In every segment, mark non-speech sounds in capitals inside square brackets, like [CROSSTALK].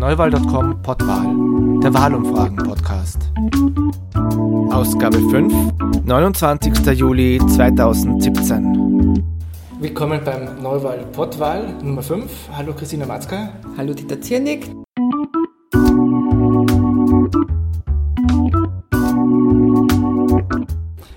Neuwahl.com Pottwahl, der Wahlumfragen-Podcast. Ausgabe 5, 29. Juli 2017. Willkommen beim Neuwahl Pottwahl Nummer 5. Hallo Christina Matzka. Hallo Dieter Ziernig.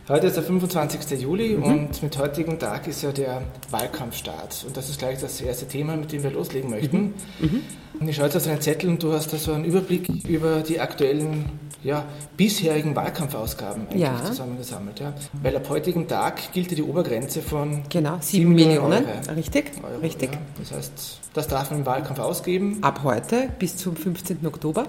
Heute ist der 25. Juli mhm. und mit heutigem Tag ist ja der Wahlkampfstart. Und das ist gleich das erste Thema, mit dem wir loslegen möchten. Mhm. Mhm. Und ich schaue jetzt auf deinen Zettel und du hast da so einen Überblick über die aktuellen, ja, bisherigen Wahlkampfausgaben eigentlich ja. zusammengesammelt. Ja. Weil ab heutigem Tag gilt ja die Obergrenze von genau, 7 Millionen. Euro. Richtig, Euro, richtig. Ja. Das heißt, das darf man im Wahlkampf ausgeben. Ab heute bis zum 15. Oktober.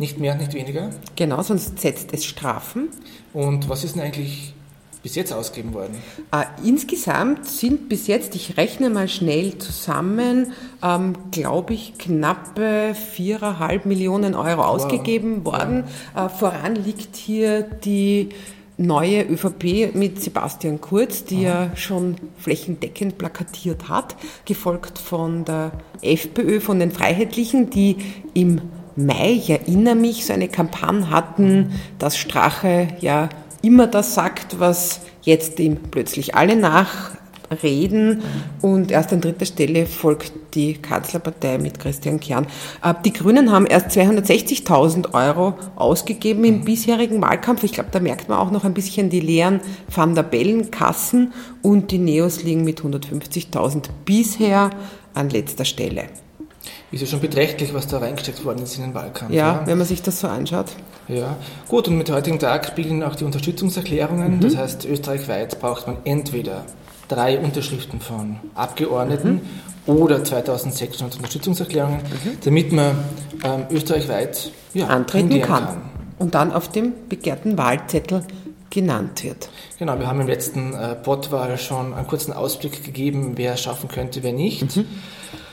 Nicht mehr, nicht weniger. Genau, sonst setzt es Strafen. Und was ist denn eigentlich bis jetzt ausgegeben worden? Äh, insgesamt sind bis jetzt, ich rechne mal schnell zusammen, ähm, glaube ich, knappe viereinhalb Millionen Euro wow. ausgegeben worden. Ja. Äh, voran liegt hier die neue ÖVP mit Sebastian Kurz, die Aha. ja schon flächendeckend plakatiert hat, gefolgt von der FPÖ, von den Freiheitlichen, die im Mai, ich erinnere mich, so eine Kampagne hatten, dass Strache ja immer das sagt, was jetzt ihm plötzlich alle nachreden und erst an dritter Stelle folgt die Kanzlerpartei mit Christian Kern. Äh, die Grünen haben erst 260.000 Euro ausgegeben im bisherigen Wahlkampf. Ich glaube, da merkt man auch noch ein bisschen die leeren Van der Bellen-Kassen und die Neos liegen mit 150.000 bisher an letzter Stelle ist ja schon beträchtlich, was da reingesteckt worden ist in den Wahlkampf. Ja, ja, wenn man sich das so anschaut. Ja, gut, und mit heutigen Tag beginnen auch die Unterstützungserklärungen. Mhm. Das heißt, österreichweit braucht man entweder drei Unterschriften von Abgeordneten mhm. oder 2600 Unterstützungserklärungen, mhm. damit man ähm, österreichweit ja, antreten kann. kann. Und dann auf dem begehrten Wahlzettel genannt wird. Genau, wir haben im letzten äh, Pottwahl schon einen kurzen Ausblick gegeben, wer es schaffen könnte, wer nicht. Mhm.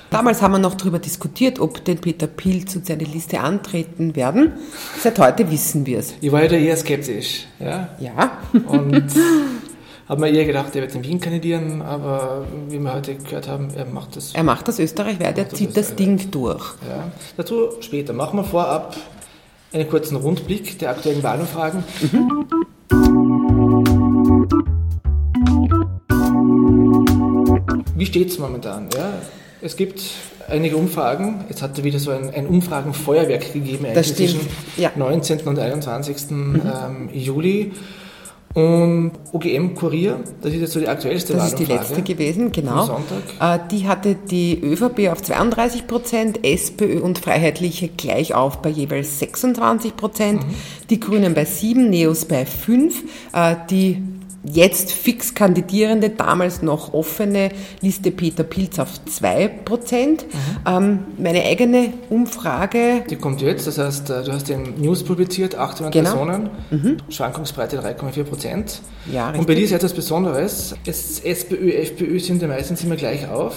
Damals haben wir noch darüber diskutiert, ob denn Peter Pilz und seine Liste antreten werden. Seit heute wissen wir es. Ich war ja eher skeptisch. Ja. ja. Und [LAUGHS] habe mir eher gedacht, er wird in Wien kandidieren, aber wie wir heute gehört haben, er macht das. Er macht das österreichweit, er zieht das, das Ding durch. Ja. Dazu später. Machen wir vorab einen kurzen Rundblick der aktuellen Wahlumfragen. Mhm. Wie steht es momentan? Ja? Es gibt einige Umfragen. Jetzt hat es wieder so ein, ein Umfragenfeuerwerk gegeben, eigentlich zwischen ja. 19. und 21. Mhm. Ähm, Juli. Und OGM Kurier, das ist jetzt so die aktuellste Das ist die letzte gewesen, genau. Sonntag. Äh, die hatte die ÖVP auf 32 Prozent, SPÖ und Freiheitliche gleich auf bei jeweils 26 Prozent, mhm. die Grünen bei 7, Neos bei 5, äh, die jetzt fix kandidierende, damals noch offene Liste Peter Pilz auf 2 Prozent. Mhm. Ähm, meine eigene Umfrage. Die kommt jetzt, das heißt, äh, du hast den News publiziert, 800 genau. Personen, mhm. Schwankungsbreite 3,4 Prozent. Ja, Und bei dir ist etwas Besonderes. Es, SPÖ, FPÖ sind ja meistens immer gleich auf.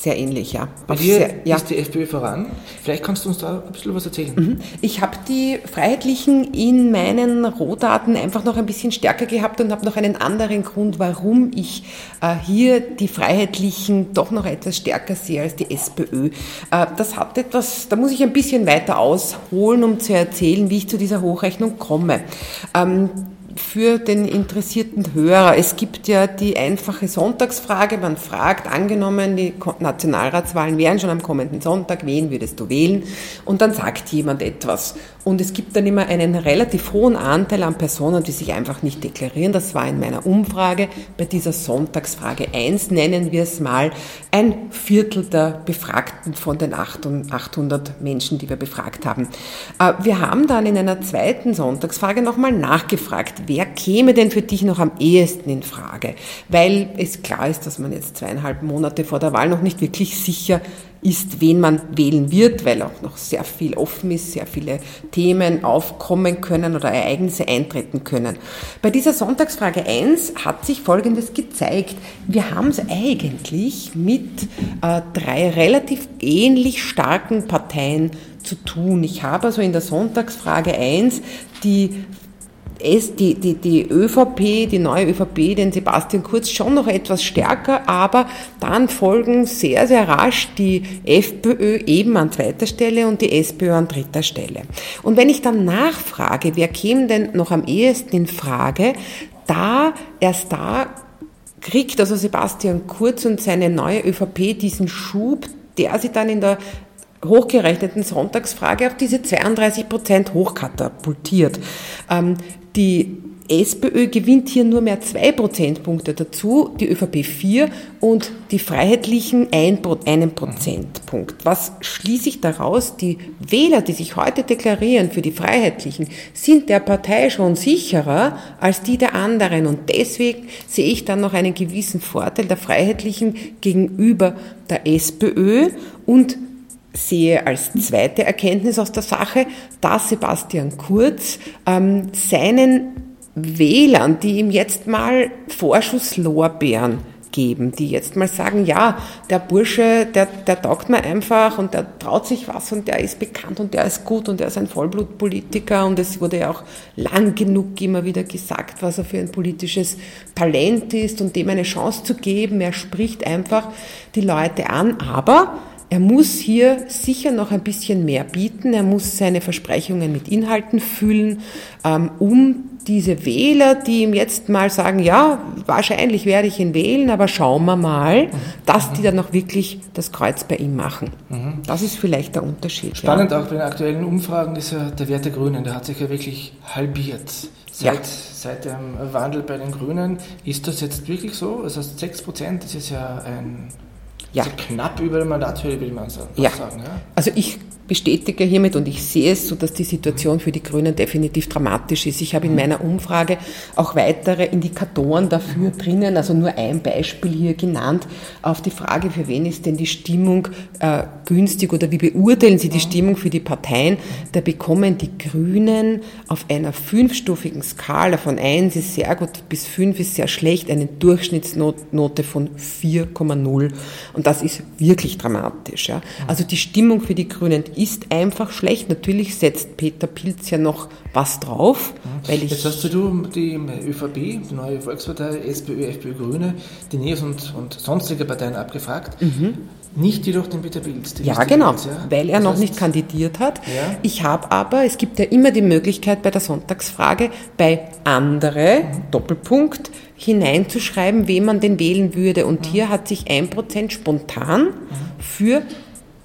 Sehr ähnlich, ja. Bei dir sehr, ja. ist die FPÖ voran. Vielleicht kannst du uns da ein bisschen was erzählen. Mhm. Ich habe die Freiheitlichen in meinen Rohdaten einfach noch ein bisschen stärker gehabt und habe noch einen anderen Grund, warum ich äh, hier die Freiheitlichen doch noch etwas stärker sehe als die SPÖ. Äh, das hat etwas, da muss ich ein bisschen weiter ausholen, um zu erzählen, wie ich zu dieser Hochrechnung komme. Ähm, für den interessierten Hörer. Es gibt ja die einfache Sonntagsfrage. Man fragt, angenommen, die Nationalratswahlen wären schon am kommenden Sonntag, wen würdest du wählen? Und dann sagt jemand etwas. Und es gibt dann immer einen relativ hohen Anteil an Personen, die sich einfach nicht deklarieren. Das war in meiner Umfrage bei dieser Sonntagsfrage 1, nennen wir es mal, ein Viertel der Befragten von den 800 Menschen, die wir befragt haben. Äh, wir haben dann in einer zweiten Sonntagsfrage nochmal nachgefragt, wer käme denn für dich noch am ehesten in Frage? Weil es klar ist, dass man jetzt zweieinhalb Monate vor der Wahl noch nicht wirklich sicher ist, wen man wählen wird, weil auch noch sehr viel offen ist, sehr viele Themen aufkommen können oder Ereignisse eintreten können. Bei dieser Sonntagsfrage 1 hat sich Folgendes gezeigt. Wir haben es eigentlich mit äh, drei relativ ähnlich starken Parteien zu tun. Ich habe also in der Sonntagsfrage 1 die die, die, die ÖVP, die neue ÖVP, den Sebastian Kurz schon noch etwas stärker, aber dann folgen sehr, sehr rasch die FPÖ eben an zweiter Stelle und die SPÖ an dritter Stelle. Und wenn ich dann nachfrage, wer käme denn noch am ehesten in Frage, da, erst da kriegt also Sebastian Kurz und seine neue ÖVP diesen Schub, der sie dann in der hochgerechneten Sonntagsfrage auf diese 32 Prozent hochkatapultiert. Ähm, die SPÖ gewinnt hier nur mehr zwei Prozentpunkte dazu, die ÖVP vier und die Freiheitlichen ein, einen Prozentpunkt. Was schließe ich daraus? Die Wähler, die sich heute deklarieren für die Freiheitlichen, sind der Partei schon sicherer als die der anderen und deswegen sehe ich dann noch einen gewissen Vorteil der Freiheitlichen gegenüber der SPÖ und sehe als zweite Erkenntnis aus der Sache, dass Sebastian Kurz ähm, seinen Wählern, die ihm jetzt mal Vorschusslorbeeren geben, die jetzt mal sagen, ja, der Bursche, der, der taugt mir einfach und der traut sich was und der ist bekannt und der ist gut und der ist ein Vollblutpolitiker und es wurde ja auch lang genug immer wieder gesagt, was er für ein politisches Talent ist und dem eine Chance zu geben. Er spricht einfach die Leute an, aber er muss hier sicher noch ein bisschen mehr bieten. Er muss seine Versprechungen mit Inhalten füllen, ähm, um diese Wähler, die ihm jetzt mal sagen, ja, wahrscheinlich werde ich ihn wählen, aber schauen wir mal, dass die dann auch wirklich das Kreuz bei ihm machen. Das ist vielleicht der Unterschied. Spannend ja. auch bei den aktuellen Umfragen ist ja der Wert der Grünen, der hat sich ja wirklich halbiert. Seit, ja. seit dem Wandel bei den Grünen. Ist das jetzt wirklich so? Also 6 Prozent, das ist ja ein ja. Also knapp über dem Mandatshöhe, will man sagen. Ja. sagen ja. Also ich bestätige hiermit und ich sehe es so, dass die Situation für die Grünen definitiv dramatisch ist. Ich habe in meiner Umfrage auch weitere Indikatoren dafür drinnen, also nur ein Beispiel hier genannt, auf die Frage, für wen ist denn die Stimmung äh, günstig oder wie beurteilen Sie die Stimmung für die Parteien. Da bekommen die Grünen auf einer fünfstufigen Skala von 1 ist sehr gut bis 5 ist sehr schlecht eine Durchschnittsnote von 4,0 und das ist wirklich dramatisch. Ja. Also die Stimmung für die Grünen ist einfach schlecht. Natürlich setzt Peter Pilz ja noch was drauf. Weil ich Jetzt hast du die ÖVP, die neue Volkspartei, SPÖ, FPÖ, Grüne, die NEOS und, und sonstige Parteien abgefragt. Mhm. Nicht jedoch den Peter Pilz. Ja, genau, Pilz, ja? weil er das noch heißt, nicht kandidiert hat. Ja. Ich habe aber, es gibt ja immer die Möglichkeit bei der Sonntagsfrage, bei andere, mhm. Doppelpunkt, hineinzuschreiben, wen man denn wählen würde. Und mhm. hier hat sich ein Prozent spontan mhm. für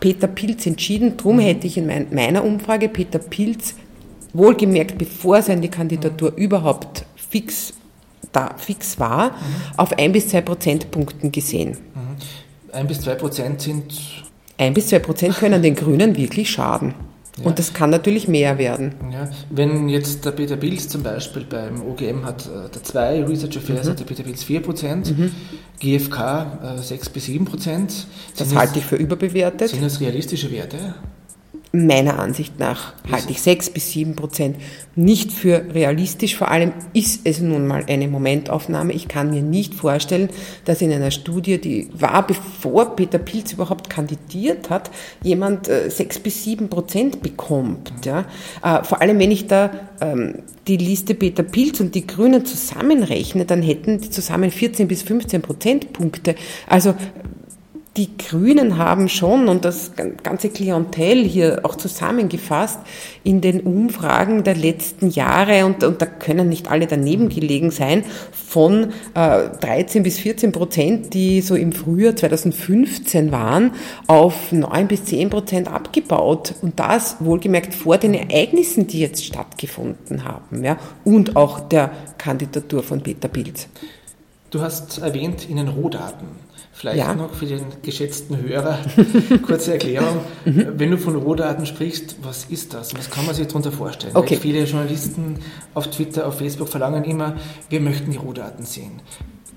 Peter Pilz entschieden. Drum hätte ich in meiner Umfrage Peter Pilz wohlgemerkt, bevor seine Kandidatur mhm. überhaupt fix, da, fix war, mhm. auf ein bis zwei Prozentpunkten gesehen. Mhm. Ein bis zwei Prozent sind. Ein bis zwei Prozent können den Grünen wirklich schaden. Ja. Und das kann natürlich mehr werden. Ja. Wenn jetzt der Peter Pilz zum Beispiel beim OGM hat äh, der 2, Research Affairs mhm. hat der Peter Pilz 4 Prozent, mhm. GfK äh, 6 bis 7 Prozent. Das halte ich für überbewertet. Sind das realistische Werte? Meiner Ansicht nach halte ich sechs bis sieben Prozent nicht für realistisch. Vor allem ist es nun mal eine Momentaufnahme. Ich kann mir nicht vorstellen, dass in einer Studie, die war bevor Peter Pilz überhaupt kandidiert hat, jemand äh, sechs bis sieben Prozent bekommt. Ja. Äh, vor allem, wenn ich da ähm, die Liste Peter Pilz und die Grünen zusammenrechne, dann hätten die zusammen 14 bis 15 Prozentpunkte. Also die Grünen haben schon, und das ganze Klientel hier auch zusammengefasst, in den Umfragen der letzten Jahre, und, und da können nicht alle daneben gelegen sein, von äh, 13 bis 14 Prozent, die so im Frühjahr 2015 waren, auf 9 bis 10 Prozent abgebaut. Und das wohlgemerkt vor den Ereignissen, die jetzt stattgefunden haben, ja, und auch der Kandidatur von Peter Pilz. Du hast erwähnt in den Rohdaten. Vielleicht ja. noch für den geschätzten Hörer [LAUGHS] kurze Erklärung. mhm. Wenn du von Rohdaten sprichst, was ist das? Was kann man sich darunter vorstellen? Okay. Weil viele Journalisten auf Twitter, auf Facebook verlangen immer, wir möchten die Rohdaten sehen.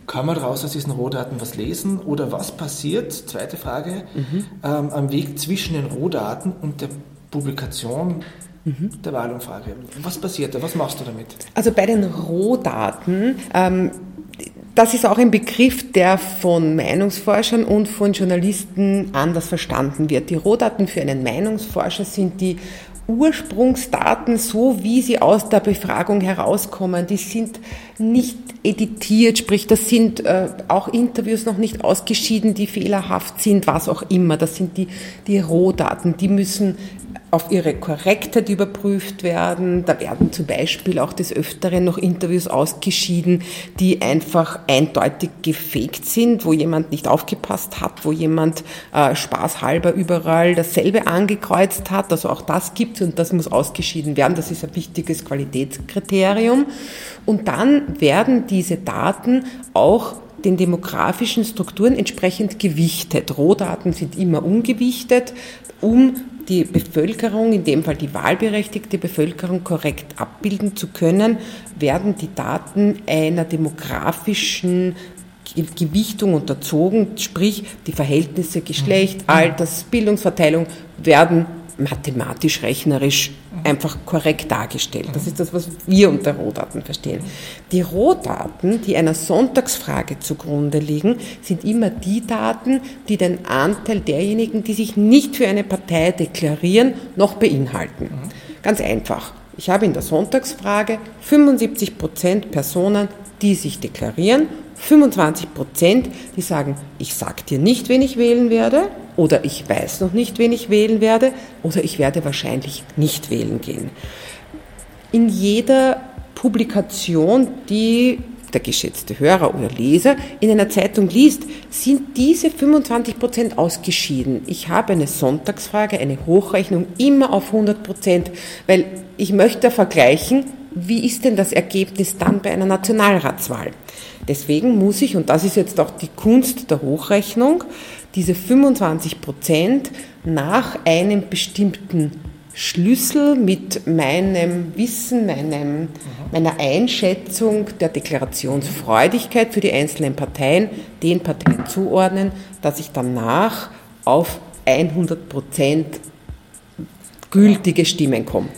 Kann man daraus aus diesen Rohdaten was lesen oder was passiert, zweite Frage, mhm. ähm, am Weg zwischen den Rohdaten und der Publikation mhm. der Wahlumfrage? Was passiert da? Was machst du damit? Also bei den Rohdaten ähm, das ist auch ein Begriff, der von Meinungsforschern und von Journalisten anders verstanden wird. Die Rohdaten für einen Meinungsforscher sind die Ursprungsdaten, so wie sie aus der Befragung herauskommen, die sind nicht editiert, sprich, das sind äh, auch Interviews noch nicht ausgeschieden, die fehlerhaft sind, was auch immer. Das sind die, die Rohdaten, die müssen auf ihre Korrektheit überprüft werden. Da werden zum Beispiel auch des Öfteren noch Interviews ausgeschieden, die einfach eindeutig gefaked sind, wo jemand nicht aufgepasst hat, wo jemand äh, spaßhalber überall dasselbe angekreuzt hat. Also auch das gibt es und das muss ausgeschieden werden. Das ist ein wichtiges Qualitätskriterium. Und dann werden diese Daten auch den demografischen Strukturen entsprechend gewichtet. Rohdaten sind immer ungewichtet, um die Bevölkerung, in dem Fall die wahlberechtigte Bevölkerung, korrekt abbilden zu können, werden die Daten einer demografischen Gewichtung unterzogen, sprich die Verhältnisse Geschlecht, mhm. Alters, Bildungsverteilung werden mathematisch, rechnerisch einfach korrekt dargestellt. Das ist das, was wir unter Rohdaten verstehen. Die Rohdaten, die einer Sonntagsfrage zugrunde liegen, sind immer die Daten, die den Anteil derjenigen, die sich nicht für eine Partei deklarieren, noch beinhalten. Ganz einfach. Ich habe in der Sonntagsfrage 75 Prozent Personen, die sich deklarieren, 25 Prozent, die sagen, ich sag dir nicht, wen ich wählen werde, oder ich weiß noch nicht, wen ich wählen werde, oder ich werde wahrscheinlich nicht wählen gehen. In jeder Publikation, die der geschätzte Hörer oder Leser in einer Zeitung liest, sind diese 25 Prozent ausgeschieden. Ich habe eine Sonntagsfrage, eine Hochrechnung immer auf 100 Prozent, weil ich möchte vergleichen, wie ist denn das Ergebnis dann bei einer Nationalratswahl? Deswegen muss ich, und das ist jetzt auch die Kunst der Hochrechnung, diese 25 Prozent nach einem bestimmten Schlüssel mit meinem Wissen, meinem, meiner Einschätzung der Deklarationsfreudigkeit für die einzelnen Parteien den Parteien zuordnen, dass ich danach auf 100 Prozent gültige Stimmen komme.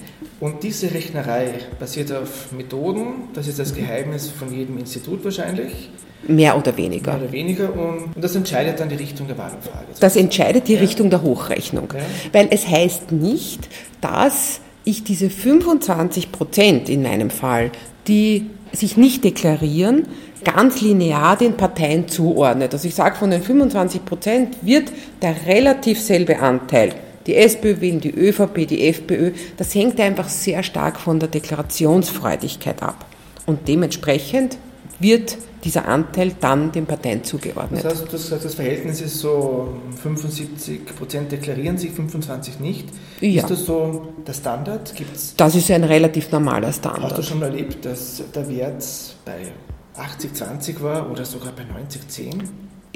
Und diese Rechnerei basiert auf Methoden, das ist das Geheimnis von jedem Institut wahrscheinlich. Mehr oder weniger. Mehr oder weniger und, und das entscheidet dann die Richtung der Wahlumfrage. Das entscheidet die ja. Richtung der Hochrechnung. Ja. Weil es heißt nicht, dass ich diese 25 Prozent in meinem Fall, die sich nicht deklarieren, ganz linear den Parteien zuordnet. Also ich sage, von den 25 Prozent wird der relativ selbe Anteil die SPÖ wählen, die ÖVP, die FPÖ. Das hängt einfach sehr stark von der Deklarationsfreudigkeit ab. Und dementsprechend wird dieser Anteil dann den Parteien zugeordnet. Das heißt, das, das Verhältnis ist so 75 Prozent deklarieren sich, 25 nicht. Ja. Ist das so der Standard? Gibt's das ist ein relativ normaler Standard. Hast du schon erlebt, dass der Wert bei 80-20 war oder sogar bei 90-10?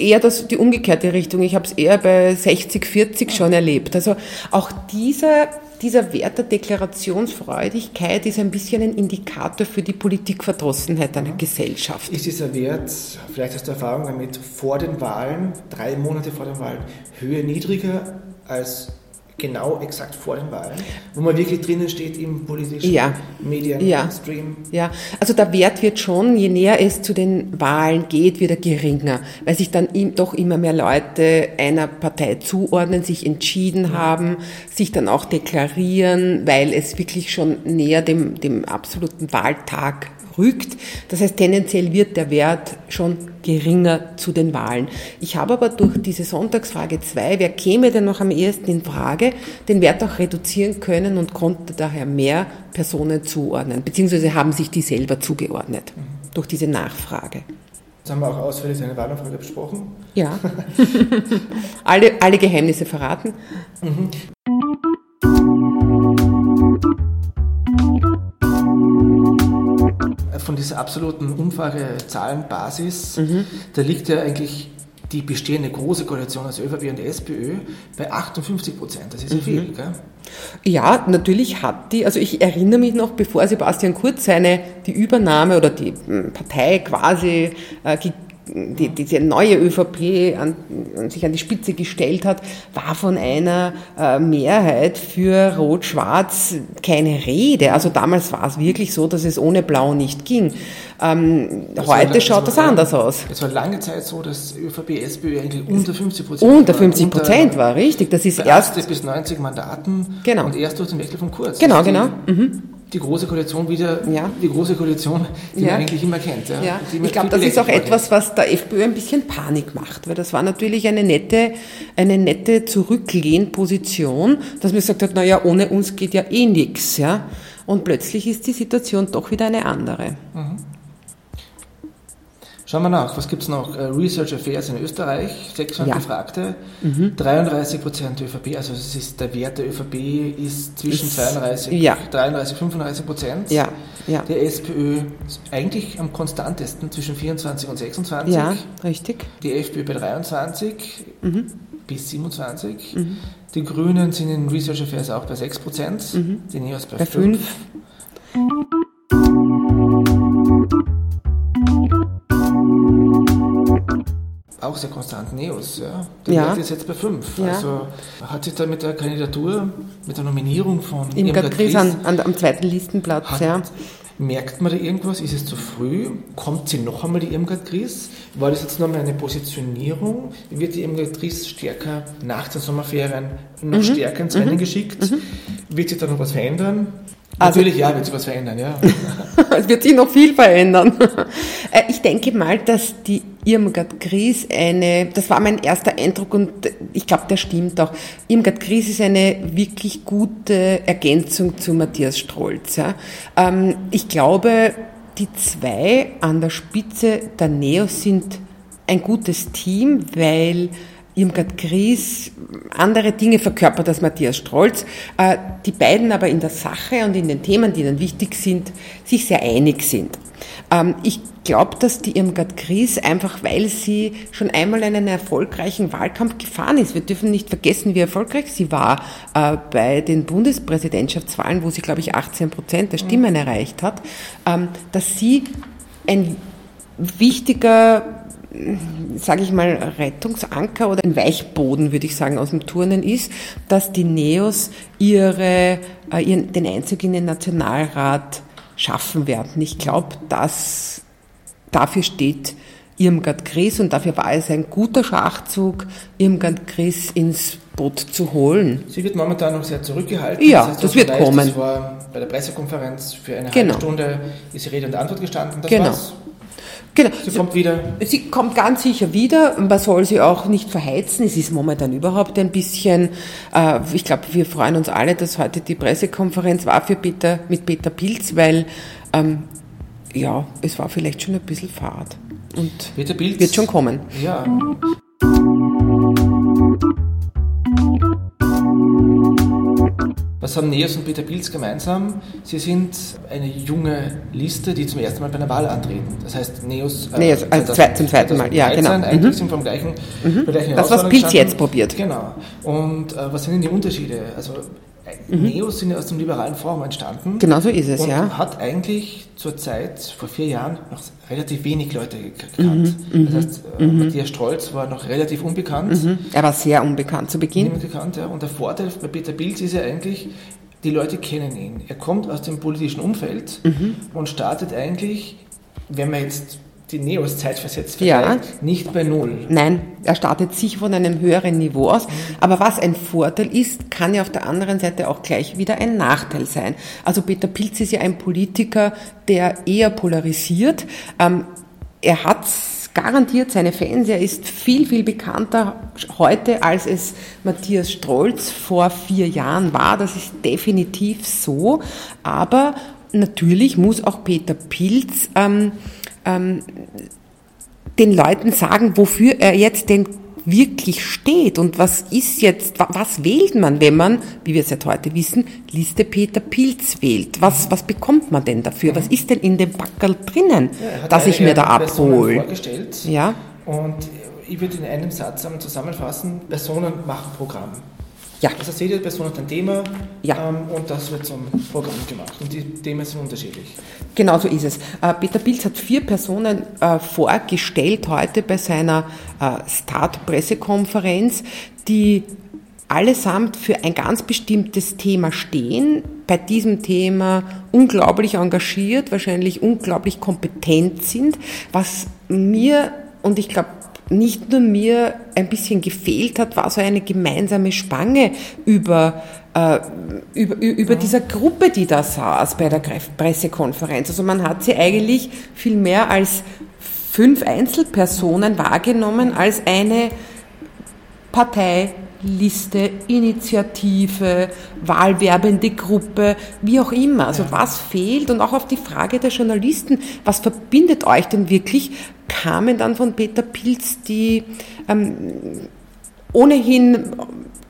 Eher das, die umgekehrte Richtung. Ich habe es eher bei 60, 40 schon erlebt. Also auch dieser, dieser Wert der Deklarationsfreudigkeit ist ein bisschen ein Indikator für die Politikverdrossenheit einer Gesellschaft. Ist dieser Wert, vielleicht hast du Erfahrung damit, vor den Wahlen, drei Monate vor den Wahlen, höher, niedriger als genau exakt vor den Wahlen, wo man wirklich drinnen steht im politischen ja. Medienstream. Ja. ja, also der Wert wird schon, je näher es zu den Wahlen geht, wieder geringer, weil sich dann doch immer mehr Leute einer Partei zuordnen, sich entschieden haben, sich dann auch deklarieren, weil es wirklich schon näher dem, dem absoluten Wahltag rückt. Das heißt, tendenziell wird der Wert schon geringer zu den Wahlen. Ich habe aber durch diese Sonntagsfrage 2, wer käme denn noch am ehesten in Frage, den Wert auch reduzieren können und konnte daher mehr Personen zuordnen, beziehungsweise haben sich die selber zugeordnet mhm. durch diese Nachfrage. Jetzt haben wir auch ausführlich eine Wahlumfrage besprochen. Ja. [LAUGHS] [LAUGHS] alle, alle Geheimnisse verraten. Mhm. Von dieser absoluten Umfragezahlenbasis, mhm. da liegt ja eigentlich die bestehende große Koalition aus ÖVP und SPÖ bei 58 Prozent. Das ist ja mhm. viel, gell? Ja, natürlich hat die, also ich erinnere mich noch, bevor Sebastian Kurz seine, die Übernahme oder die hm, Partei quasi äh, die, diese neue ÖVP an, sich an die Spitze gestellt hat, war von einer äh, Mehrheit für Rot-Schwarz keine Rede. Also damals war es wirklich so, dass es ohne Blau nicht ging. Ähm, heute schaut das, anders aus. Es war lange Zeit so, dass ÖVP, SPÖ eigentlich unter 50 Prozent Unter 50 Prozent war, richtig. Das ist erst bis 90 Mandaten genau. und erst durch den Wechsel von Kurz. Genau, genau. Mhm die große Koalition wieder, ja. die große Koalition, die ja. man eigentlich immer kennt. Ja. ja. Ich glaube, das ist auch etwas, was der FPÖ ein bisschen Panik macht, weil das war natürlich eine nette, eine nette Zurücklehnposition, dass man gesagt hat, naja, ohne uns geht ja eh nichts, ja. Und plötzlich ist die Situation doch wieder eine andere. Mhm. Schauen wir nach, was gibt es noch? Äh, Research Affairs in Österreich, 600 ja. Befragte, mhm. 33 Prozent ÖVP, also es ist, der Wert der ÖVP ist zwischen ist, 32, ja. 33, 35 Prozent. Ja. Ja. Der SPÖ ist eigentlich am konstantesten zwischen 24 und 26. Ja, richtig. Die FPÖ bei 23 mhm. bis 27. Mhm. Die Grünen sind in Research Affairs auch bei 6 Prozent, mhm. die NEOS bei, bei 5. 5. auch sehr konstant, Neos. Ja. Der ja. Ist jetzt bei 5. Ja. Also hat sich da mit der Kandidatur, mit der Nominierung von Irmgard Gries an, an, am zweiten Listenplatz, hat, ja. Merkt man da irgendwas? Ist es zu früh? Kommt sie noch einmal, die Irmgard Gries? War das jetzt nochmal eine Positionierung? Wird die Irmgard Gries stärker nach den Sommerferien noch mhm. stärker ins Rennen mhm. geschickt? Mhm. Wird sich da noch was verändern? Also, Natürlich, ja, wird sich was verändern, ja. [LAUGHS] es wird sich noch viel verändern. Äh, ich denke mal, dass die Irmgard Gries eine, das war mein erster Eindruck und ich glaube, der stimmt auch. Irmgard Gries ist eine wirklich gute Ergänzung zu Matthias Strolz. Ja. Ähm, ich glaube, die zwei an der Spitze der Neos sind ein gutes Team, weil Irmgard Gries andere Dinge verkörpert als Matthias Strolz, äh, die beiden aber in der Sache und in den Themen, die ihnen wichtig sind, sich sehr einig sind. Ähm, ich glaube, dass die Irmgard Gries einfach, weil sie schon einmal einen erfolgreichen Wahlkampf gefahren ist, wir dürfen nicht vergessen, wie erfolgreich sie war äh, bei den Bundespräsidentschaftswahlen, wo sie, glaube ich, 18 Prozent der Stimmen erreicht hat, ähm, dass sie ein wichtiger sage ich mal, Rettungsanker oder ein Weichboden, würde ich sagen, aus dem Turnen ist, dass die Neos ihre, äh, ihren, den Einzug in den Nationalrat schaffen werden. Ich glaube, dass dafür steht Irmgard Gries und dafür war es ein guter Schachzug, Irmgard Gries ins Boot zu holen. Sie wird momentan noch sehr zurückgehalten. Ja, das, heißt, das wird weiß, kommen. Das war bei der Pressekonferenz für eine genau. halbe Stunde ist Rede und Antwort gestanden. Das genau. War's. Genau. Sie kommt wieder. Sie kommt ganz sicher wieder. Man soll sie auch nicht verheizen. Es ist momentan überhaupt ein bisschen, äh, ich glaube, wir freuen uns alle, dass heute die Pressekonferenz war für Peter, mit Peter Pilz, weil, ähm, ja, es war vielleicht schon ein bisschen fad. Und Peter Pilz, wird schon kommen. Ja. Was haben Neos und Peter Pilz gemeinsam? Sie sind eine junge Liste, die zum ersten Mal bei einer Wahl antreten. Das heißt, Neos, äh, Neos also zwei, zum zweiten Mal, ja, genau. Eigentlich mhm. sind vom gleichen, mhm. gleichen Das, was Pilz jetzt probiert. Genau. Und äh, was sind denn die Unterschiede? Also Mhm. Neos sind ja aus dem liberalen Forum entstanden. Genau so ist es, und ja. hat eigentlich zur Zeit, vor vier Jahren, noch relativ wenig Leute gekannt. Mhm, das heißt, äh, mhm. Matthias Strolz war noch relativ unbekannt. Mhm. Er war sehr unbekannt zu Beginn. Unbekannt, ja. Und der Vorteil bei Peter Pilz ist ja eigentlich, die Leute kennen ihn. Er kommt aus dem politischen Umfeld mhm. und startet eigentlich, wenn man jetzt die Neos zeitversetzt ja. nicht bei Null. Nein, er startet sich von einem höheren Niveau aus. Aber was ein Vorteil ist, kann ja auf der anderen Seite auch gleich wieder ein Nachteil sein. Also Peter Pilz ist ja ein Politiker, der eher polarisiert. Ähm, er hat garantiert seine Fans. Er ist viel, viel bekannter heute, als es Matthias Strolz vor vier Jahren war. Das ist definitiv so. Aber natürlich muss auch Peter Pilz ähm, ähm, den Leuten sagen, wofür er jetzt denn wirklich steht und was ist jetzt, was wählt man, wenn man, wie wir es jetzt heute wissen, Liste Peter Pilz wählt? Was, was bekommt man denn dafür? Was ist denn in dem Backerl drinnen, ja, dass ich mir da abhole? Ja. Und ich würde in einem Satz zusammenfassen, Personen machen Programm. Ja. Das heißt, jede Person hat ein Thema ja. ähm, und das wird zum Programm gemacht. Und die Themen sind unterschiedlich. Genau so ist es. Äh, Peter Pilz hat vier Personen äh, vorgestellt heute bei seiner äh, Start-Pressekonferenz, die allesamt für ein ganz bestimmtes Thema stehen, bei diesem Thema unglaublich engagiert, wahrscheinlich unglaublich kompetent sind, was mir und ich glaube nicht nur mir ein bisschen gefehlt hat, war so eine gemeinsame Spange über, äh, über, über dieser Gruppe, die da saß bei der Pressekonferenz. Also man hat sie eigentlich viel mehr als fünf Einzelpersonen wahrgenommen als eine Partei, Liste, Initiative, wahlwerbende Gruppe, wie auch immer. Also was fehlt? Und auch auf die Frage der Journalisten, was verbindet euch denn wirklich, kamen dann von Peter Pilz die ähm, ohnehin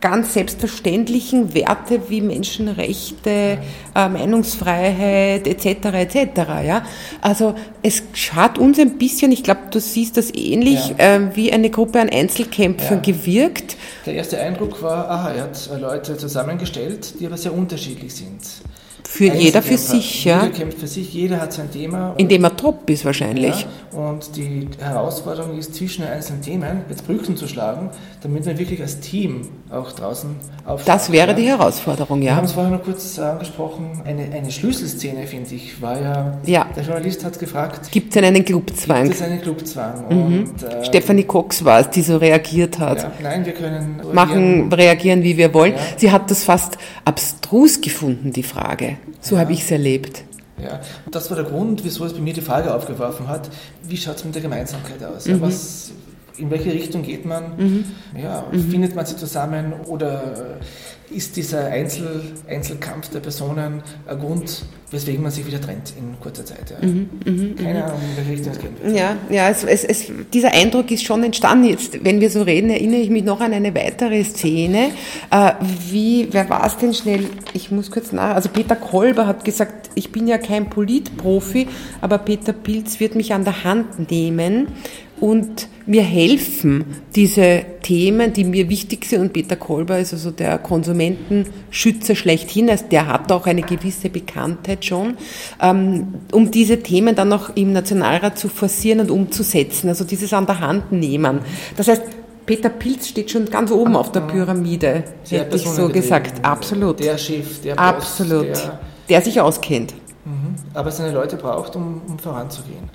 ganz selbstverständlichen Werte wie Menschenrechte, äh, Meinungsfreiheit etc. etc. Ja? Also es schaut uns ein bisschen, ich glaube, du siehst das ähnlich, ja. äh, wie eine Gruppe an Einzelkämpfern ja. gewirkt. Der erste Eindruck war, aha, er hat Leute zusammengestellt, die aber sehr unterschiedlich sind. Für jeder für sich, ja. Jeder kämpft für sich, jeder hat sein Thema. In dem er top ist wahrscheinlich. Ja, und die Herausforderung ist, zwischen den einzelnen Themen jetzt Brücken zu schlagen, damit man wirklich als Team auch draußen auf. Das wäre ja. die Herausforderung, ja. Wir haben es vorher noch kurz angesprochen. Eine, eine Schlüsselszene, finde ich, war ja, ja, der Journalist hat gefragt. Gibt es denn einen Clubzwang? Gibt es einen Clubzwang? Mhm. Und, äh, Stephanie Cox war es, die so reagiert hat. Nein, wir können machen, reagieren, wie wir wollen. Sie hat das fast abstrus gefunden, die Frage. So ja. habe ich es erlebt. Ja, und das war der Grund, wieso es bei mir die Frage aufgeworfen hat, wie schaut es mit der Gemeinsamkeit aus? Mhm. Was, in welche Richtung geht man? Mhm. Ja, mhm. findet man sie zusammen oder ist dieser Einzel, Einzelkampf der Personen ein Grund, weswegen man sich wieder trennt in kurzer Zeit? Ja. Mhm, mh, Keine mhm. Ahnung, in welche Richtung es gehen wird. Ja, ja es, es, es, dieser Eindruck ist schon entstanden. Jetzt, wenn wir so reden, erinnere ich mich noch an eine weitere Szene. Äh, wie, wer war es denn schnell? Ich muss kurz nach. Also Peter Kolber hat gesagt, ich bin ja kein Politprofi, aber Peter Pilz wird mich an der Hand nehmen und mir helfen, diese Themen, die mir wichtig sind, und Peter Kolber ist also der Konsumentenschützer schlechthin, also der hat auch eine gewisse Bekanntheit schon, ähm, um diese Themen dann auch im Nationalrat zu forcieren und umzusetzen, also dieses an der Hand nehmen. Das heißt, Peter Pilz steht schon ganz oben auf der Pyramide, Sehr hätte ich so gesagt. Absolut. Der Chef, der Boss, Absolut. Der, der sich auskennt. Mhm. Aber seine Leute braucht, um, um voranzugehen.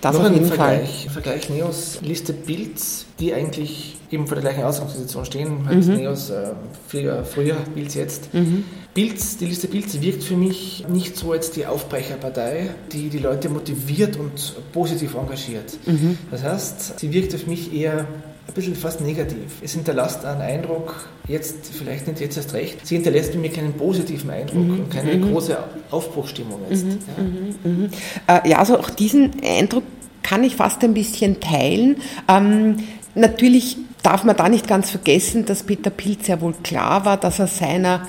Das Noch auf jeden Vergleich, Fall. Vergleich Neos Liste Bilds, die eigentlich eben vor der gleichen Ausgangsposition stehen. Halt mhm. Neos äh, früher, früher, Bilds jetzt. Mhm. Bilds, die Liste Bilds wirkt für mich nicht so als die Aufbrecherpartei, die die Leute motiviert und positiv engagiert. Mhm. Das heißt, sie wirkt auf mich eher ein bisschen fast negativ. Es hinterlässt einen Eindruck, jetzt vielleicht nicht jetzt erst recht, sie hinterlässt mir keinen positiven Eindruck mhm. und keine mhm. große Aufbruchstimmung jetzt. Mhm. Ja. Mhm. Mhm. Äh, ja, also auch diesen Eindruck kann ich fast ein bisschen teilen. Ähm, natürlich darf man da nicht ganz vergessen, dass Peter Pilz ja wohl klar war, dass er seiner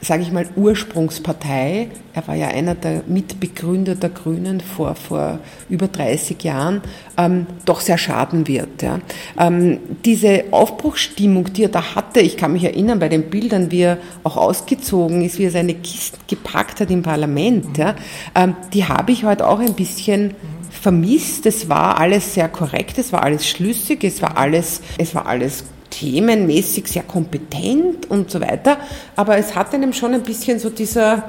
sage ich mal, Ursprungspartei. Er war ja einer der Mitbegründer der Grünen vor, vor über 30 Jahren, ähm, doch sehr schaden wird. Ja. Ähm, diese Aufbruchsstimmung, die er da hatte, ich kann mich erinnern bei den Bildern, wie er auch ausgezogen ist, wie er seine Kisten gepackt hat im Parlament, ja, ähm, die habe ich heute auch ein bisschen vermisst. Es war alles sehr korrekt, es war alles schlüssig, es war alles, es war alles themenmäßig sehr kompetent und so weiter, aber es hat einem schon ein bisschen so dieser,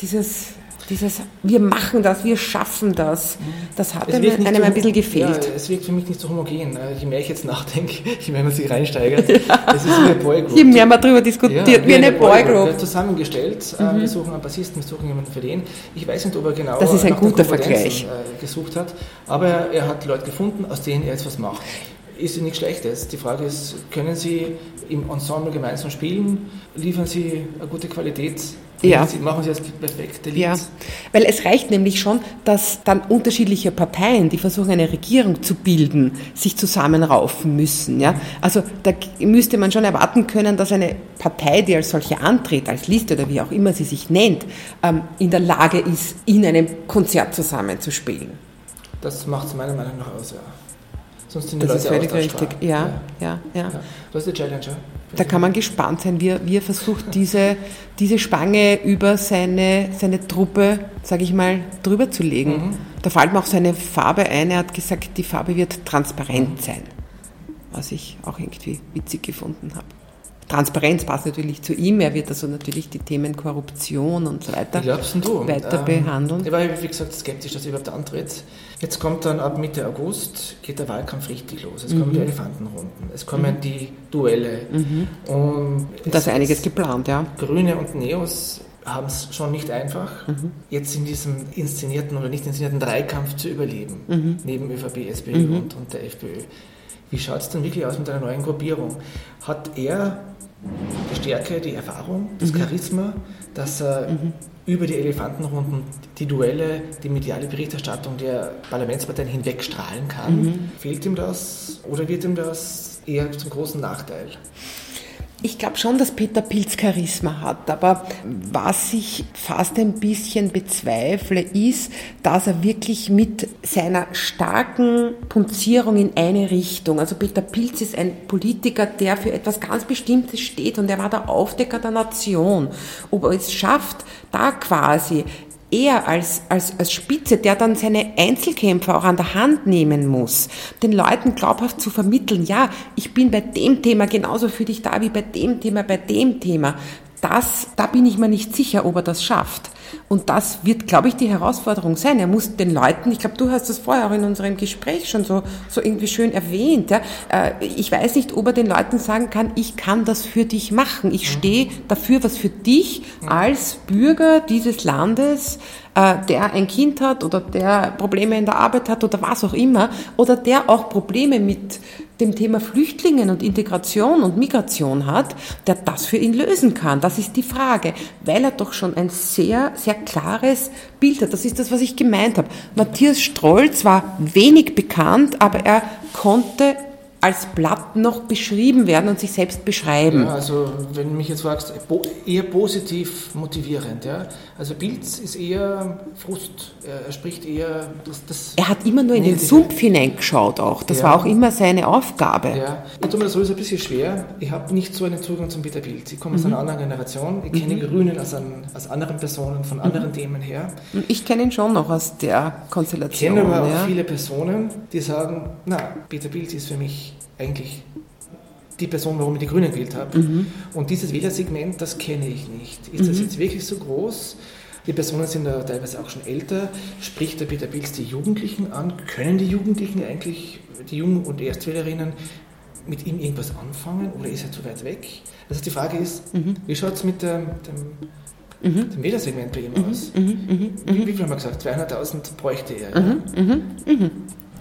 dieses, dieses, wir machen das, wir schaffen das, das hat einem, einem ein bisschen gefehlt. Ja, es wirkt für mich nicht so homogen. Äh, je mehr ich jetzt nachdenke, [LAUGHS] je mehr man sich reinsteigert, ja. [LAUGHS] es ist wie eine Boygroup. Je mehr man darüber diskutiert, ja, wie, wie, eine, eine Boygroup. Boy zusammengestellt, äh, mhm. wir suchen einen Bassisten, wir suchen jemanden für den. Ich weiß nicht, ob er genau das ist ein guter Vergleich. Äh, gesucht hat, aber er hat Leute gefunden, aus denen er jetzt was macht ist ja nichts Schlechtes. Die Frage ist, können Sie im Ensemble gemeinsam spielen? Liefern Sie eine gute Qualität? Ja. Sie, machen Sie das perfekte Lied? Ja, weil es reicht nämlich schon, dass dann unterschiedliche Parteien, die versuchen, eine Regierung zu bilden, sich zusammenraufen müssen. Ja? Also da müsste man schon erwarten können, dass eine Partei, die als solche antritt, als Liste oder wie auch immer sie sich nennt, ähm, in der Lage ist, in einem Konzert zusammenzuspielen. Das macht es meiner Meinung nach aus, ja. Sonst sind die das Leute ist völlig richtig. Ja, ja, ja, ja. Das ist die Challenge. Ja? Da kann man gespannt sein, wie, er versucht, diese, [LAUGHS] diese Spange über seine, seine Truppe, sage ich mal, drüber zu legen. Mhm. Da fällt mir auch seine Farbe ein. Er hat gesagt, die Farbe wird transparent sein. Was ich auch irgendwie witzig gefunden habe. Transparenz passt natürlich zu ihm. Er wird also natürlich die Themen Korruption und so weiter weiter ähm, behandeln. Ich war, wie gesagt, skeptisch, dass er überhaupt antritt. Jetzt kommt dann ab Mitte August, geht der Wahlkampf richtig los. Es mhm. kommen die Elefantenrunden, es kommen mhm. die Duelle. Mhm. Und da ist einiges geplant, ja. Grüne und Neos haben es schon nicht einfach, mhm. jetzt in diesem inszenierten oder nicht inszenierten Dreikampf zu überleben, mhm. neben ÖVP, SPÖ mhm. und, und der FPÖ. Wie schaut es denn wirklich aus mit einer neuen Gruppierung? Hat er die Stärke, die Erfahrung, das mhm. Charisma, dass er mhm. über die Elefantenrunden die Duelle, die mediale Berichterstattung der Parlamentsparteien hinweg strahlen kann. Mhm. Fehlt ihm das oder wird ihm das eher zum großen Nachteil? Ich glaube schon, dass Peter Pilz Charisma hat, aber was ich fast ein bisschen bezweifle, ist, dass er wirklich mit seiner starken Punzierung in eine Richtung, also Peter Pilz ist ein Politiker, der für etwas ganz Bestimmtes steht und er war der Aufdecker der Nation. Ob er es schafft, da quasi er als, als, als Spitze, der dann seine Einzelkämpfer auch an der Hand nehmen muss, den Leuten glaubhaft zu vermitteln, ja, ich bin bei dem Thema genauso für dich da wie bei dem Thema, bei dem Thema. Das, da bin ich mir nicht sicher, ob er das schafft. Und das wird, glaube ich, die Herausforderung sein. Er muss den Leuten, ich glaube, du hast das vorher auch in unserem Gespräch schon so, so irgendwie schön erwähnt. Ja? Äh, ich weiß nicht, ob er den Leuten sagen kann, ich kann das für dich machen. Ich stehe dafür, was für dich als Bürger dieses Landes äh, der ein Kind hat oder der Probleme in der Arbeit hat oder was auch immer, oder der auch Probleme mit dem Thema Flüchtlingen und Integration und Migration hat, der das für ihn lösen kann. Das ist die Frage, weil er doch schon ein sehr, sehr klares Bild hat. Das ist das, was ich gemeint habe. Matthias Strolz war wenig bekannt, aber er konnte als Blatt noch beschrieben werden und sich selbst beschreiben. Ja, also wenn du mich jetzt fragst, eher positiv motivierend. Ja? Also Pilz ist eher Frust, er spricht eher das, das Er hat immer nur in den Sumpf hineingeschaut auch, das ja. war auch immer seine Aufgabe. Ja, ich tue mir das sowieso ein bisschen schwer, ich habe nicht so einen Zugang zum Peter Pilz. Ich komme aus mhm. einer anderen Generation, ich kenne mhm. Grünen aus, an, aus anderen Personen, von anderen mhm. Themen her. Ich kenne ihn schon noch aus der Konstellation. Ich kenne aber auch viele Personen, die sagen, na, Peter Pilz ist für mich eigentlich die Person, warum ich die Grünen gewählt habe. Mhm. Und dieses Wählersegment, das kenne ich nicht. Ist mhm. das jetzt wirklich so groß? Die Personen sind ja teilweise auch schon älter. Spricht der Peter Pilz die Jugendlichen an? Können die Jugendlichen eigentlich, die Jungen und Erstwählerinnen, mit ihm irgendwas anfangen oder ist er zu weit weg? Also die Frage ist, mhm. wie schaut es mit dem, dem, mhm. dem Wählersegment bei ihm mhm. aus? Mhm. Mhm. Wie, wie viel haben wir gesagt? 200.000 bräuchte er. Ja?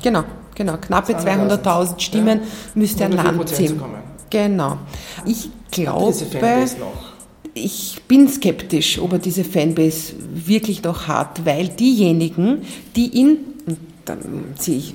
Genau. Genau, knappe 200.000 Stimmen ja. müsste ein Land ziehen. Genau. Ich glaube, ich bin skeptisch, ob er diese Fanbase wirklich noch hat, weil diejenigen, die ihn, dann ziehe ich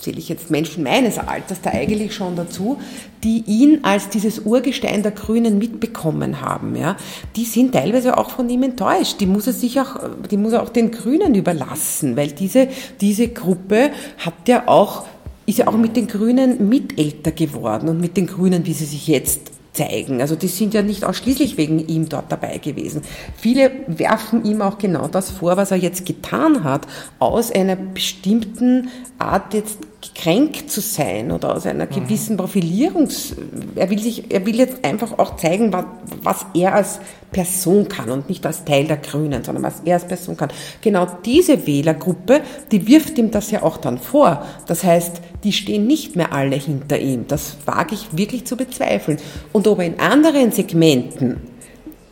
zähle ich jetzt Menschen meines Alters da eigentlich schon dazu, die ihn als dieses Urgestein der Grünen mitbekommen haben, ja, die sind teilweise auch von ihm enttäuscht. Die muss er sich auch, die muss er auch den Grünen überlassen, weil diese, diese Gruppe hat ja auch, ist ja auch mit den Grünen mitälter geworden und mit den Grünen, wie sie sich jetzt zeigen. Also die sind ja nicht ausschließlich wegen ihm dort dabei gewesen. Viele werfen ihm auch genau das vor, was er jetzt getan hat, aus einer bestimmten Art jetzt gekränkt zu sein oder aus einer gewissen Profilierungs, er will sich, er will jetzt einfach auch zeigen, was, was er als Person kann und nicht als Teil der Grünen, sondern was er als Person kann. Genau diese Wählergruppe, die wirft ihm das ja auch dann vor. Das heißt, die stehen nicht mehr alle hinter ihm. Das wage ich wirklich zu bezweifeln. Und ob er in anderen Segmenten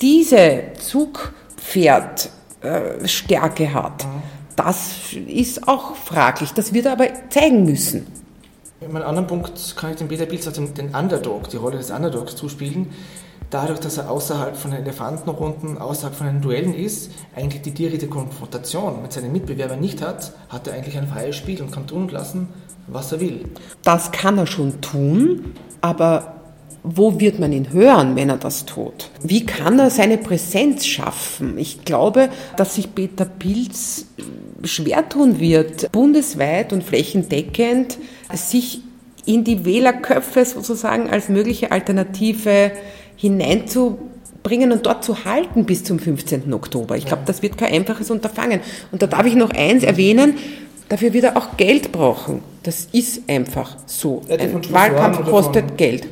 diese Zugpferdstärke äh, hat, das ist auch fraglich. Das wird er aber zeigen müssen. In einem anderen Punkt kann ich dem Peter Pilz den, den Underdog, die Rolle des Underdogs zuspielen dadurch, dass er außerhalb von den Elefantenrunden, außerhalb von den Duellen ist, eigentlich die direkte Konfrontation mit seinen Mitbewerbern nicht hat, hat er eigentlich ein freies Spiel und kann tun lassen, was er will. Das kann er schon tun, aber wo wird man ihn hören, wenn er das tut? Wie kann er seine Präsenz schaffen? Ich glaube, dass sich Peter Pilz schwer tun wird, bundesweit und flächendeckend sich in die Wählerköpfe sozusagen als mögliche Alternative hineinzubringen und dort zu halten bis zum 15. Oktober. Ich glaube, das wird kein einfaches Unterfangen. Und da darf ich noch eins erwähnen, dafür wird er auch Geld brauchen. Das ist einfach so. Ein Wahlkampf kostet Geld.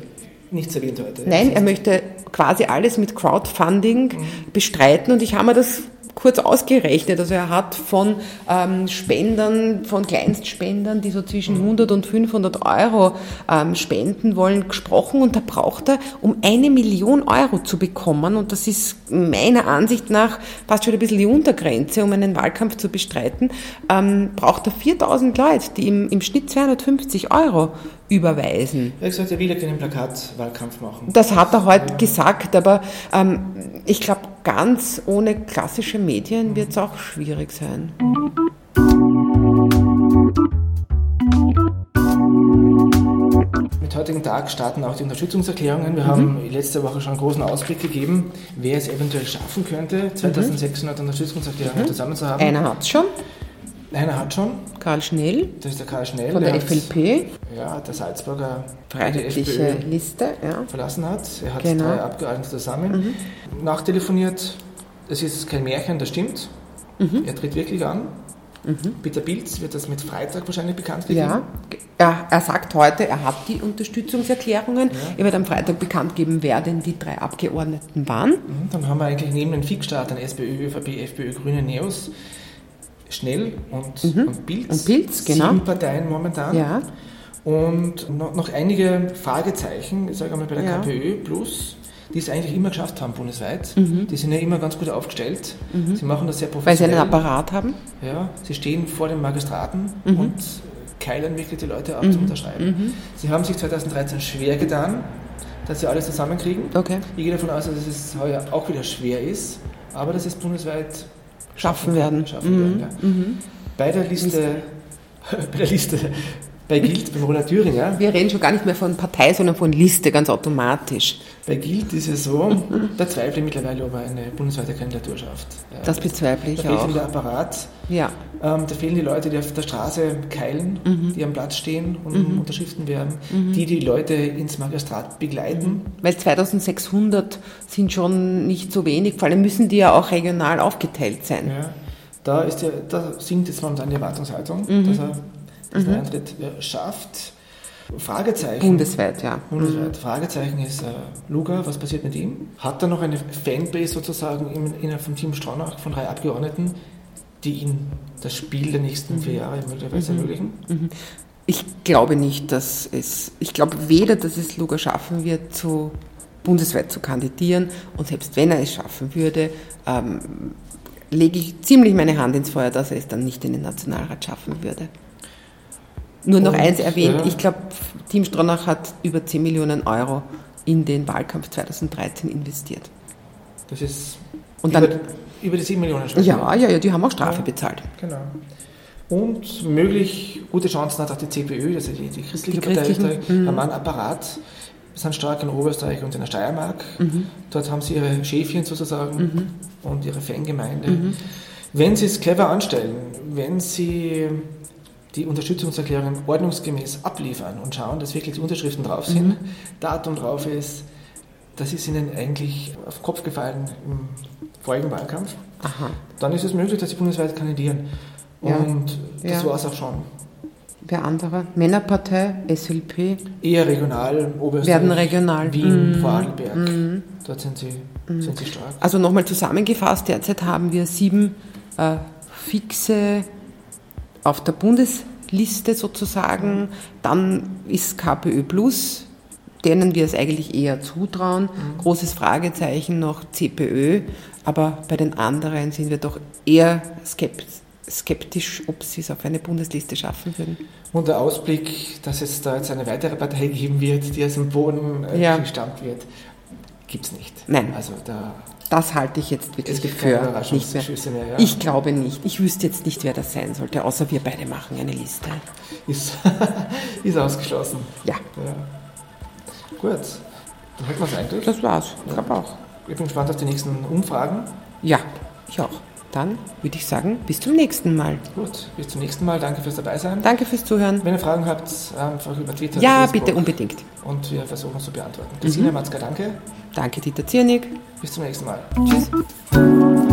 Nichts erwähnt heute. Nein, er möchte quasi alles mit Crowdfunding mhm. bestreiten und ich habe mir das kurz ausgerechnet. Also er hat von ähm, Spendern, von Kleinstspendern, die so zwischen 100 und 500 Euro ähm, spenden wollen, gesprochen und da braucht er, um eine Million Euro zu bekommen, und das ist meiner Ansicht nach fast schon ein bisschen die Untergrenze, um einen Wahlkampf zu bestreiten, ähm, braucht er 4000 Leute, die im, im Schnitt 250 Euro überweisen. Er hat gesagt, er will ja keinen Plakatwahlkampf machen. Das hat er heute ja. gesagt, aber ähm, ich glaube, ganz ohne klassische Medien wird es auch schwierig sein. Mit heutigen Tag starten auch die Unterstützungserklärungen. Wir mhm. haben letzte Woche schon einen großen Ausblick gegeben, wer es eventuell schaffen könnte, 2600 mhm. Unterstützungserklärungen mhm. zusammen zu haben. Einer hat es schon. Einer hat schon. Karl Schnell. Das ist der Karl Schnell. Von der, der FLP. Ja, der Salzburger Freiheitliche Liste, ja. Verlassen hat. Er hat genau. drei Abgeordnete zusammen. Mhm. Nachtelefoniert. Das ist kein Märchen, das stimmt. Mhm. Er tritt wirklich an. Mhm. Peter Pilz wird das mit Freitag wahrscheinlich bekannt geben. Ja, er, er, sagt heute, er hat die Unterstützungserklärungen. Ja. Er wird am Freitag bekannt geben, wer denn die drei Abgeordneten waren. Mhm. Dann haben wir eigentlich neben den Fixstartern SPÖ, ÖVP, FPÖ, Grüne, NEOS Schnell und, mhm. und Pilz. Und Pilz, genau. Sieben Parteien momentan. Ja. Und noch, noch einige Fragezeichen, ich sage mal bei der ja. KPÖ Plus, die es eigentlich immer geschafft haben bundesweit. Mhm. Die sind ja immer ganz gut aufgestellt. Mhm. Sie machen das sehr professionell. Weil sie einen Apparat haben? Ja, sie stehen vor den Magistraten mhm. und keilen wirklich die Leute ab zum mhm. Unterschreiben. Mhm. Sie haben sich 2013 schwer getan, dass sie alles zusammenkriegen. Okay. Ich gehe davon aus, dass es heuer auch wieder schwer ist, aber dass es bundesweit schaffen werden. Schaffen mhm. werden ja. mhm. Bei der Liste, [LAUGHS] bei der Liste bei Gilt, beim Roland Thüringer. Wir reden schon gar nicht mehr von Partei, sondern von Liste, ganz automatisch. Bei Gilt ist es so, da zweifle ich mittlerweile, ob er eine bundesweite Kandidatur schafft. Das bezweifle ich da auch. Da fehlt der Apparat. Ja. Ähm, da fehlen die Leute, die auf der Straße keilen, mhm. die am Platz stehen und mhm. Unterschriften werben, mhm. die die Leute ins Magistrat begleiten. Mhm. Weil 2600 sind schon nicht so wenig, vor allem müssen die ja auch regional aufgeteilt sein. Ja. Da, ist ja, da sinkt jetzt momentan die Erwartungshaltung, mhm. dass er diesen mhm. Eintritt äh, schafft. Fragezeichen. Bundesweit, ja. Bundesweit. Mhm. Fragezeichen ist äh, Luga, was passiert mit ihm? Hat er noch eine Fanbase sozusagen innerhalb vom Team Stronach von drei Abgeordneten, die ihm das Spiel der nächsten vier Jahre möglicherweise mhm. ermöglichen? Mhm. Ich glaube nicht, dass es, ich glaube weder, dass es Luga schaffen wird, zu bundesweit zu kandidieren und selbst wenn er es schaffen würde, ähm, lege ich ziemlich meine Hand ins Feuer, dass er es dann nicht in den Nationalrat schaffen würde. Nur noch und, eins erwähnt, ja. ich glaube, Team Stronach hat über 10 Millionen Euro in den Wahlkampf 2013 investiert. Das ist und dann, über, über die 7 Millionen Strafe. Ja, ja, ja, die haben auch Strafe ja, bezahlt. Genau. Und möglich gute Chancen hat auch die CPÖ, also die, die christliche die Partei Österreich, mhm. haben einen Apparat. Wir sind stark in Oberösterreich und in der Steiermark. Mhm. Dort haben sie ihre Schäfchen sozusagen mhm. und ihre Fangemeinde. Mhm. Wenn sie es clever anstellen, wenn sie die Unterstützungserklärungen ordnungsgemäß abliefern und schauen, dass wirklich die Unterschriften drauf sind, mhm. Datum drauf ist, das ist ihnen eigentlich auf den Kopf gefallen im vorigen Wahlkampf. Aha. Dann ist es möglich, dass sie bundesweit kandidieren. Ja. Und das ja. war es auch schon. Wer andere? Männerpartei, SLP? Eher regional, Oberösterreich. Werden regional. Wien, mhm. Vorarlberg. Mhm. Dort sind sie, mhm. sind sie stark. Also nochmal zusammengefasst, derzeit haben wir sieben äh, fixe auf der Bundesliste sozusagen. Dann ist KPÖ Plus, denen wir es eigentlich eher zutrauen. Mhm. Großes Fragezeichen noch CPÖ, aber bei den anderen sind wir doch eher skeptisch, ob sie es auf eine Bundesliste schaffen würden. Und der Ausblick, dass es da jetzt eine weitere Partei geben wird, die aus dem Boden äh, ja. gestammt wird, gibt es nicht. Nein. Also da das halte ich jetzt wirklich für nicht mehr. mehr ja. Ich glaube nicht. Ich wüsste jetzt nicht, wer das sein sollte, außer wir beide machen eine Liste. Ist, [LAUGHS] ist ausgeschlossen. Ja. ja. Gut. Dann hätten wir es eigentlich. Das war's. Ich glaube auch. Ich bin gespannt auf die nächsten Umfragen. Ja, ich auch. Dann würde ich sagen, bis zum nächsten Mal. Gut, bis zum nächsten Mal. Danke fürs Dabeisein. Danke fürs Zuhören. Wenn ihr Fragen habt, einfach über Twitter. Ja, Facebook bitte, unbedingt. Und wir versuchen es zu beantworten. Christina mhm. Matzka, danke. Danke, Dieter Ziernig. Bis zum nächsten Mal. Tschüss.